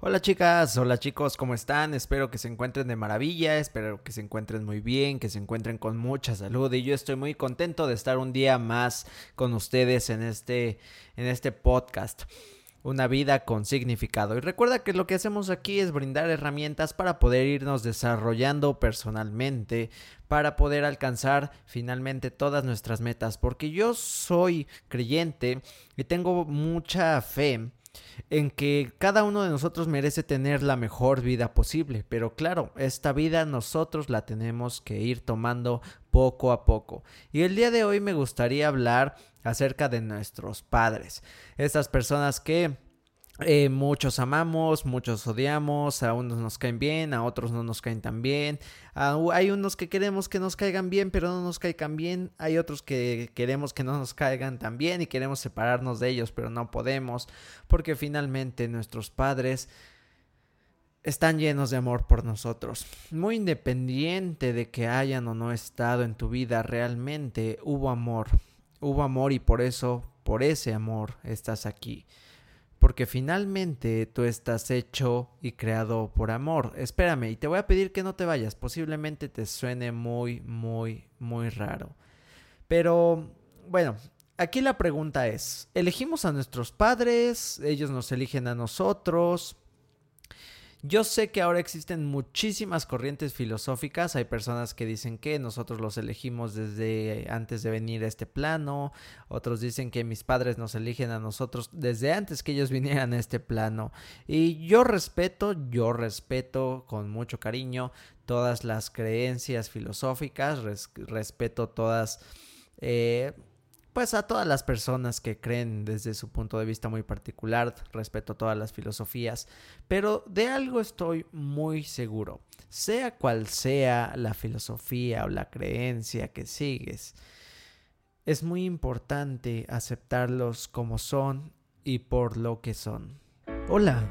Hola chicas, hola chicos, ¿cómo están? Espero que se encuentren de maravilla, espero que se encuentren muy bien, que se encuentren con mucha salud. Y yo estoy muy contento de estar un día más con ustedes en este, en este podcast una vida con significado. Y recuerda que lo que hacemos aquí es brindar herramientas para poder irnos desarrollando personalmente, para poder alcanzar finalmente todas nuestras metas, porque yo soy creyente y tengo mucha fe en que cada uno de nosotros merece tener la mejor vida posible, pero claro, esta vida nosotros la tenemos que ir tomando poco a poco. Y el día de hoy me gustaría hablar acerca de nuestros padres, estas personas que eh, muchos amamos, muchos odiamos, a unos nos caen bien, a otros no nos caen tan bien. hay unos que queremos que nos caigan bien, pero no nos caigan bien. Hay otros que queremos que no nos caigan tan bien y queremos separarnos de ellos, pero no podemos, porque finalmente nuestros padres están llenos de amor por nosotros. Muy independiente de que hayan o no estado en tu vida, realmente hubo amor. Hubo amor y por eso, por ese amor, estás aquí porque finalmente tú estás hecho y creado por amor. Espérame, y te voy a pedir que no te vayas, posiblemente te suene muy, muy, muy raro. Pero, bueno, aquí la pregunta es, ¿elegimos a nuestros padres? ¿Ellos nos eligen a nosotros? Yo sé que ahora existen muchísimas corrientes filosóficas, hay personas que dicen que nosotros los elegimos desde antes de venir a este plano, otros dicen que mis padres nos eligen a nosotros desde antes que ellos vinieran a este plano. Y yo respeto, yo respeto con mucho cariño todas las creencias filosóficas, respeto todas... Eh, pues a todas las personas que creen desde su punto de vista muy particular, respeto a todas las filosofías, pero de algo estoy muy seguro, sea cual sea la filosofía o la creencia que sigues, es muy importante aceptarlos como son y por lo que son. Hola,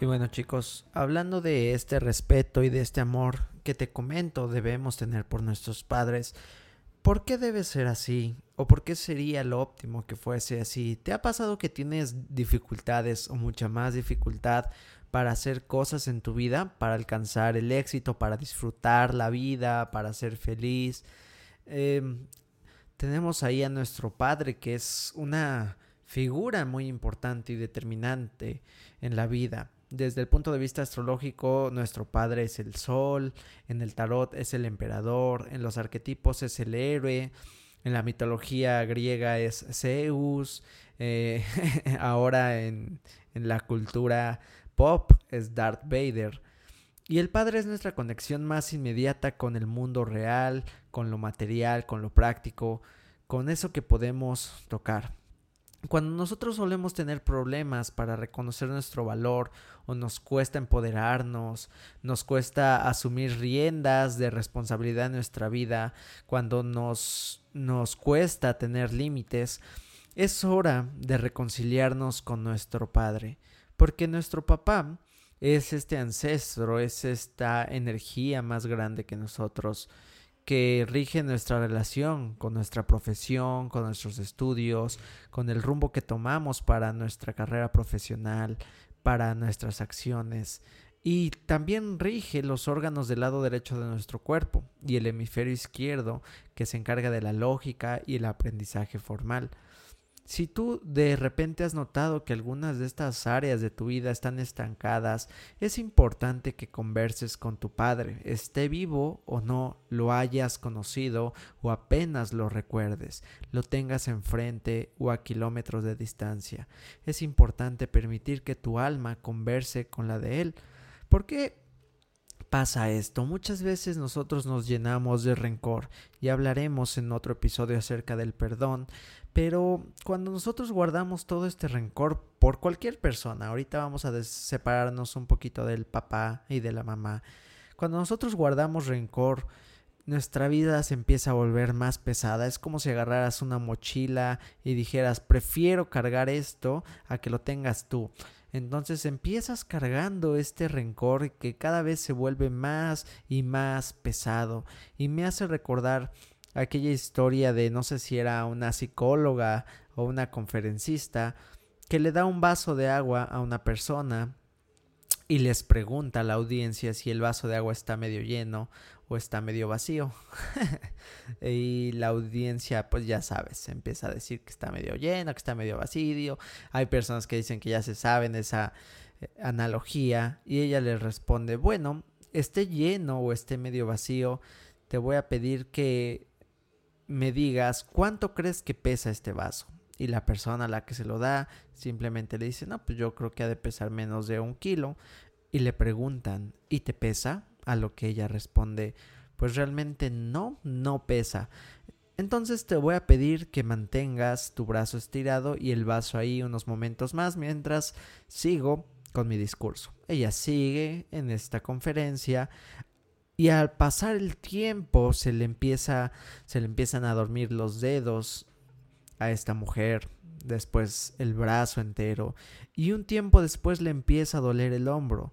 Y bueno chicos, hablando de este respeto y de este amor que te comento debemos tener por nuestros padres, ¿Por qué debe ser así? ¿O por qué sería lo óptimo que fuese así? ¿Te ha pasado que tienes dificultades o mucha más dificultad para hacer cosas en tu vida, para alcanzar el éxito, para disfrutar la vida, para ser feliz? Em, tenemos ahí a nuestro padre que es una figura muy importante y determinante en la vida. Desde el punto de vista astrológico, nuestro padre es el sol, en el tarot es el emperador, en los arquetipos es el héroe, en la mitología griega es Zeus, eh, ahora en, en la cultura pop es Darth Vader. Y el Padre es nuestra conexión más inmediata con el mundo real, con lo material, con lo práctico, con eso que podemos tocar. Cuando nosotros solemos tener problemas para reconocer nuestro valor o nos cuesta empoderarnos, nos cuesta asumir riendas de responsabilidad en nuestra vida, cuando nos, nos cuesta tener límites, es hora de reconciliarnos con nuestro Padre, porque nuestro papá es este ancestro, es esta energía más grande que nosotros, que rige nuestra relación con nuestra profesión, con nuestros estudios, con el rumbo que tomamos para nuestra carrera profesional, para nuestras acciones. Y también rige los órganos del lado derecho de nuestro cuerpo y el hemisferio izquierdo que se encarga de la lógica y el aprendizaje formal. Si tú de repente has notado que algunas de estas áreas de tu vida están estancadas, es importante que converses con tu padre, esté vivo o no, lo hayas conocido o apenas lo recuerdes, lo tengas enfrente o a kilómetros de distancia. Es importante permitir que tu alma converse con la de él. ¿Por qué pasa esto? Muchas veces nosotros nos llenamos de rencor y hablaremos en otro episodio acerca del perdón, pero cuando nosotros guardamos todo este rencor por cualquier persona, ahorita vamos a separarnos un poquito del papá y de la mamá, cuando nosotros guardamos rencor, nuestra vida se empieza a volver más pesada. Es como si agarraras una mochila y dijeras, prefiero cargar esto a que lo tengas tú. Entonces empiezas cargando este rencor que cada vez se vuelve más y más pesado. Y me hace recordar aquella historia de no sé si era una psicóloga o una conferencista que le da un vaso de agua a una persona y les pregunta a la audiencia si el vaso de agua está medio lleno o está medio vacío. y la audiencia, pues ya sabes, empieza a decir que está medio lleno, que está medio vacío. Hay personas que dicen que ya se saben esa eh, analogía y ella les responde, bueno, esté lleno o esté medio vacío, te voy a pedir que me digas cuánto crees que pesa este vaso. Y la persona a la que se lo da simplemente le dice, no, pues yo creo que ha de pesar menos de un kilo. Y le preguntan, ¿y te pesa? A lo que ella responde, pues realmente no, no pesa. Entonces te voy a pedir que mantengas tu brazo estirado y el vaso ahí unos momentos más mientras sigo con mi discurso. Ella sigue en esta conferencia y al pasar el tiempo se le empieza se le empiezan a dormir los dedos a esta mujer, después el brazo entero y un tiempo después le empieza a doler el hombro.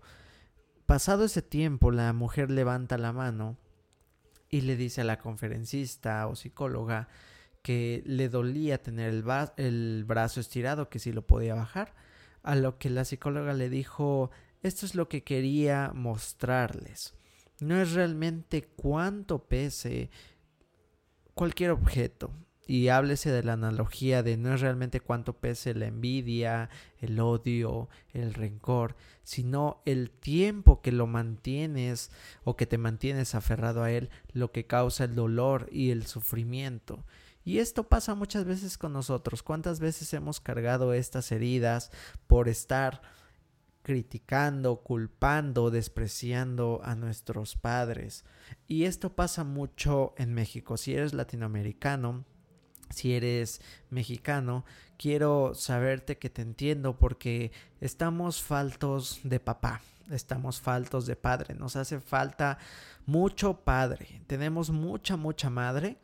Pasado ese tiempo la mujer levanta la mano y le dice a la conferencista o psicóloga que le dolía tener el, el brazo estirado, que si lo podía bajar, a lo que la psicóloga le dijo, esto es lo que quería mostrarles no es realmente cuánto pese cualquier objeto. Y háblese de la analogía de no es realmente cuánto pese la envidia, el odio, el rencor, sino el tiempo que lo mantienes o que te mantienes aferrado a él, lo que causa el dolor y el sufrimiento. Y esto pasa muchas veces con nosotros. ¿Cuántas veces hemos cargado estas heridas por estar criticando, culpando, despreciando a nuestros padres. Y esto pasa mucho en México. Si eres latinoamericano, si eres mexicano, quiero saberte que te entiendo porque estamos faltos de papá, estamos faltos de padre, nos hace falta mucho padre, tenemos mucha, mucha madre,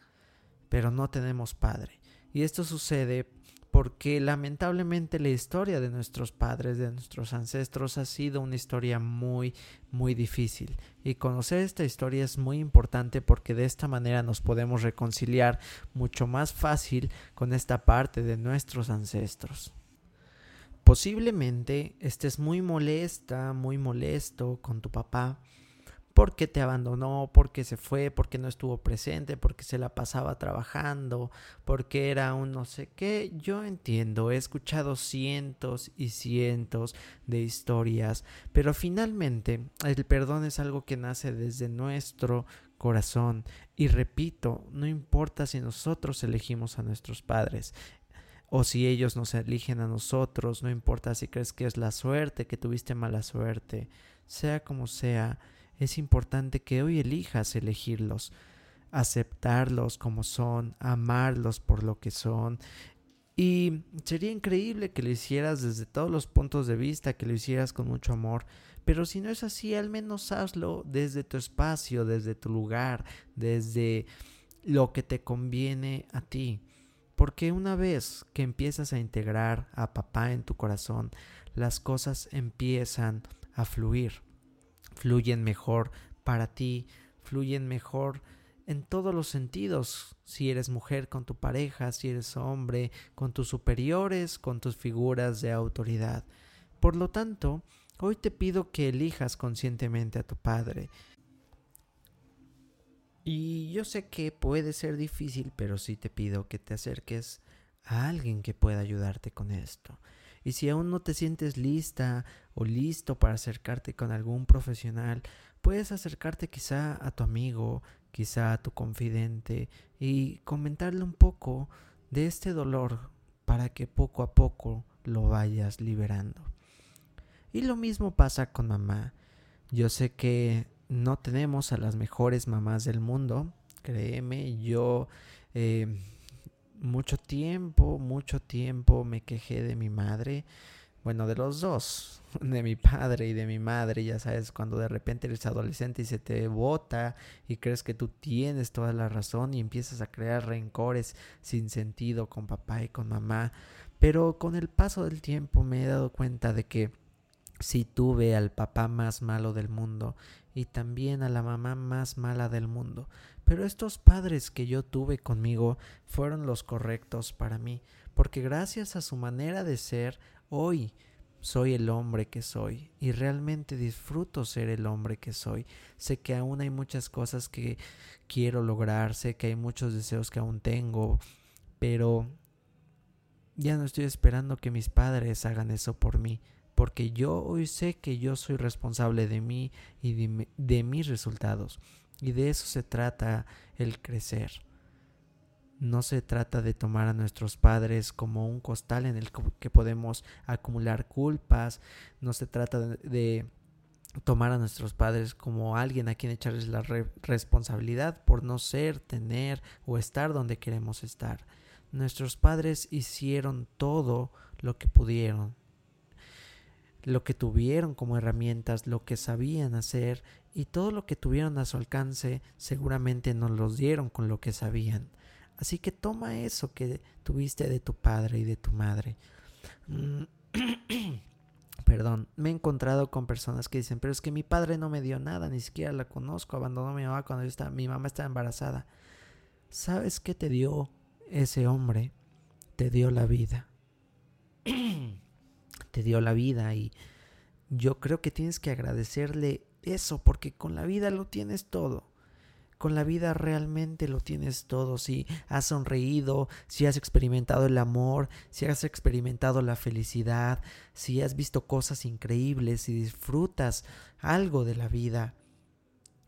pero no tenemos padre. Y esto sucede porque lamentablemente la historia de nuestros padres, de nuestros ancestros, ha sido una historia muy, muy difícil. Y conocer esta historia es muy importante porque de esta manera nos podemos reconciliar mucho más fácil con esta parte de nuestros ancestros. Posiblemente estés muy molesta, muy molesto con tu papá porque te abandonó, porque se fue, porque no estuvo presente, porque se la pasaba trabajando, porque era un no sé qué. Yo entiendo, he escuchado cientos y cientos de historias, pero finalmente el perdón es algo que nace desde nuestro corazón. Y repito, no importa si nosotros elegimos a nuestros padres, o si ellos nos eligen a nosotros, no importa si crees que es la suerte, que tuviste mala suerte, sea como sea, es importante que hoy elijas elegirlos, aceptarlos como son, amarlos por lo que son. Y sería increíble que lo hicieras desde todos los puntos de vista, que lo hicieras con mucho amor. Pero si no es así, al menos hazlo desde tu espacio, desde tu lugar, desde lo que te conviene a ti. Porque una vez que empiezas a integrar a papá en tu corazón, las cosas empiezan a fluir fluyen mejor para ti, fluyen mejor en todos los sentidos, si eres mujer con tu pareja, si eres hombre, con tus superiores, con tus figuras de autoridad. Por lo tanto, hoy te pido que elijas conscientemente a tu padre. Y yo sé que puede ser difícil, pero sí te pido que te acerques a alguien que pueda ayudarte con esto. Y si aún no te sientes lista o listo para acercarte con algún profesional, puedes acercarte quizá a tu amigo, quizá a tu confidente y comentarle un poco de este dolor para que poco a poco lo vayas liberando. Y lo mismo pasa con mamá. Yo sé que no tenemos a las mejores mamás del mundo, créeme, yo eh, mucho tiempo, mucho tiempo me quejé de mi madre, bueno, de los dos, de mi padre y de mi madre, ya sabes, cuando de repente eres adolescente y se te bota y crees que tú tienes toda la razón y empiezas a crear rencores sin sentido con papá y con mamá, pero con el paso del tiempo me he dado cuenta de que si tuve al papá más malo del mundo y también a la mamá más mala del mundo. Pero estos padres que yo tuve conmigo fueron los correctos para mí, porque gracias a su manera de ser, hoy soy el hombre que soy y realmente disfruto ser el hombre que soy. Sé que aún hay muchas cosas que quiero lograr, sé que hay muchos deseos que aún tengo, pero ya no estoy esperando que mis padres hagan eso por mí porque yo hoy sé que yo soy responsable de mí y de, mis resultados. Y de eso se trata el crecer. No se trata de tomar a nuestros padres como un costal en el que podemos acumular culpas. No se trata de, tomar a nuestros padres como alguien a quien echarles la responsabilidad por no ser, tener o estar donde queremos estar. Nuestros padres hicieron todo lo que pudieron lo que tuvieron como herramientas, lo que sabían hacer y todo lo que tuvieron a su alcance seguramente nos los dieron con lo que sabían. Así que toma eso que tuviste de tu padre y de tu madre. Mm, perdón, me he encontrado con personas que dicen, pero es que mi padre no me dio nada, ni siquiera la conozco, abandonó a mi mamá cuando yo estaba, mi mamá estaba embarazada. ¿Sabes qué te dio ese hombre? Te dio la vida. te dio la vida y yo creo que tienes que agradecerle eso porque con la vida lo tienes todo. Con la vida realmente lo tienes todo. Si has sonreído, si has experimentado el amor, si has experimentado la felicidad, si has visto cosas increíbles, si disfrutas algo de la vida,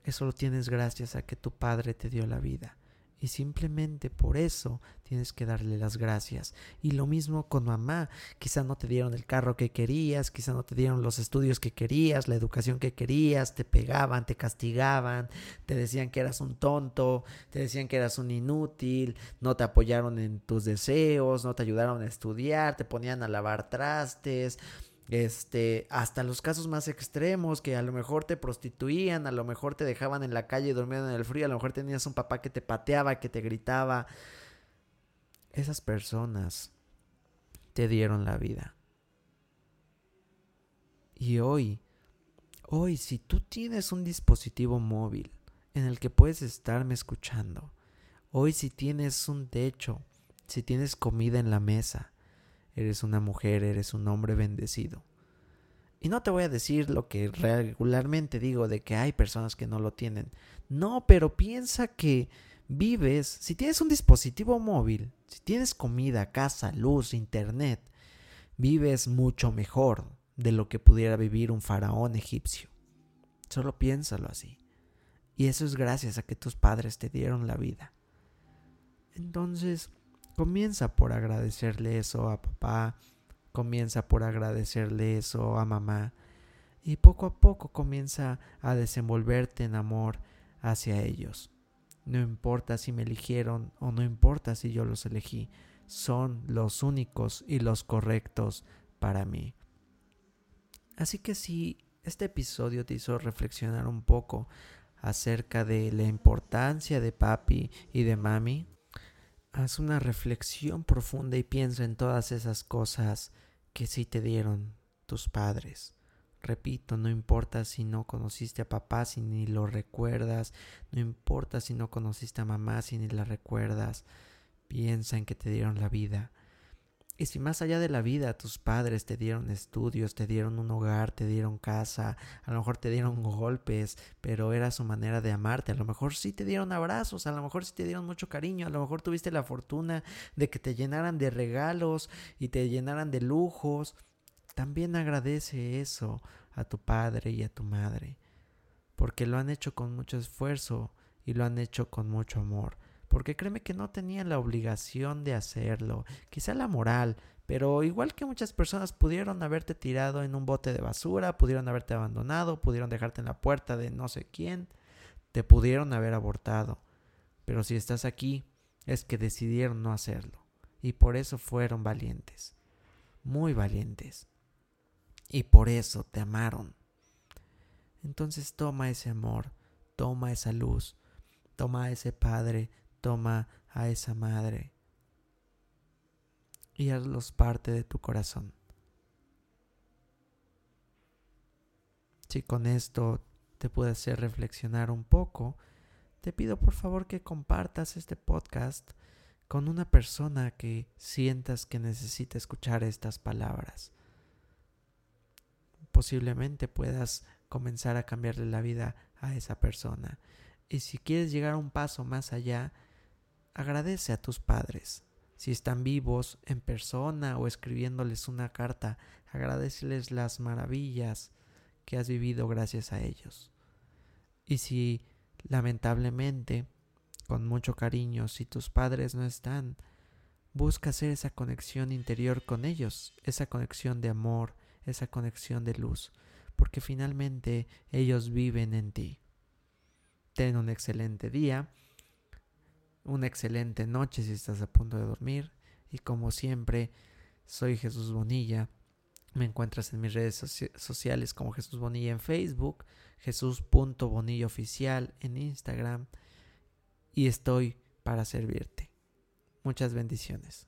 eso lo tienes gracias a que tu Padre te dio la vida y simplemente por eso tienes que darle las gracias. Y lo mismo con mamá, quizá no te dieron el carro que querías, quizá no te dieron los estudios que querías, la educación que querías, te pegaban, te castigaban, te decían que eras un tonto, te decían que eras un inútil, no te apoyaron en tus deseos, no te ayudaron a estudiar, te ponían a lavar trastes, este, hasta los casos más extremos, que a lo mejor te prostituían, a lo mejor te dejaban en la calle y dormían en el frío, a lo mejor tenías un papá que te pateaba, que te gritaba. Esas personas te dieron la vida. Y hoy, hoy, si tú tienes un dispositivo móvil en el que puedes estarme escuchando, hoy si tienes un techo, si tienes comida en la mesa, eres una mujer, eres un hombre bendecido. Y no te voy a decir lo que regularmente digo de que hay personas que no lo tienen. No, pero piensa que vives, si tienes un dispositivo móvil, si tienes comida, casa, luz, internet, vives mucho mejor de lo que pudiera vivir un faraón egipcio. Solo piénsalo así. Y eso es gracias a que tus padres te dieron la vida. Entonces, Comienza por agradecerle eso a papá, comienza por agradecerle eso a mamá y poco a poco comienza a desenvolverte en amor hacia ellos. No importa si me eligieron o no importa si yo los elegí, son los únicos y los correctos para mí. Así que si este episodio te hizo reflexionar un poco acerca de la importancia de papi y de mami, haz una reflexión profunda y piensa en todas esas cosas que sí te dieron tus padres. Repito, no importa si no conociste a papá, si ni lo recuerdas, no importa si no conociste a mamá, si ni la recuerdas, piensa en que te dieron la vida. Y si más allá de la vida tus padres te dieron estudios, te dieron un hogar, te dieron casa, a lo mejor te dieron golpes, pero era su manera de amarte, a lo mejor sí te dieron abrazos, a lo mejor sí te dieron mucho cariño, a lo mejor tuviste la fortuna de que te llenaran de regalos y te llenaran de lujos, también agradece eso a tu padre y a tu madre, porque lo han hecho con mucho esfuerzo y lo han hecho con mucho amor, porque créeme que no tenían la obligación de hacerlo, quizá la moral, pero igual que muchas personas pudieron haberte tirado en un bote de basura, pudieron haberte abandonado, pudieron dejarte en la puerta de no sé quién, te pudieron haber abortado, pero si estás aquí es que decidieron no hacerlo, y por eso fueron valientes, muy valientes y por eso te amaron. Entonces toma ese amor, toma esa luz, toma ese padre, toma a esa madre y hazlos parte de tu corazón. Si con esto te puede hacer reflexionar un poco, te pido por favor que compartas este podcast con una persona que sientas que necesita escuchar estas palabras posiblemente puedas comenzar a cambiarle la vida a esa persona. Y si quieres llegar un paso más allá, agradece a tus padres. Si están vivos en persona o escribiéndoles una carta, agradeceles las maravillas que has vivido gracias a ellos. Y si lamentablemente, con mucho cariño, si tus padres no están, busca hacer esa conexión interior con ellos, esa conexión de amor, esa conexión de luz, porque finalmente ellos viven en ti. Ten un excelente día, una excelente noche si estás a punto de dormir y como siempre, soy Jesús Bonilla. Me encuentras en mis redes sociales como Jesús Bonilla en Facebook, Jesús.bonilla oficial en Instagram y estoy para servirte. Muchas bendiciones.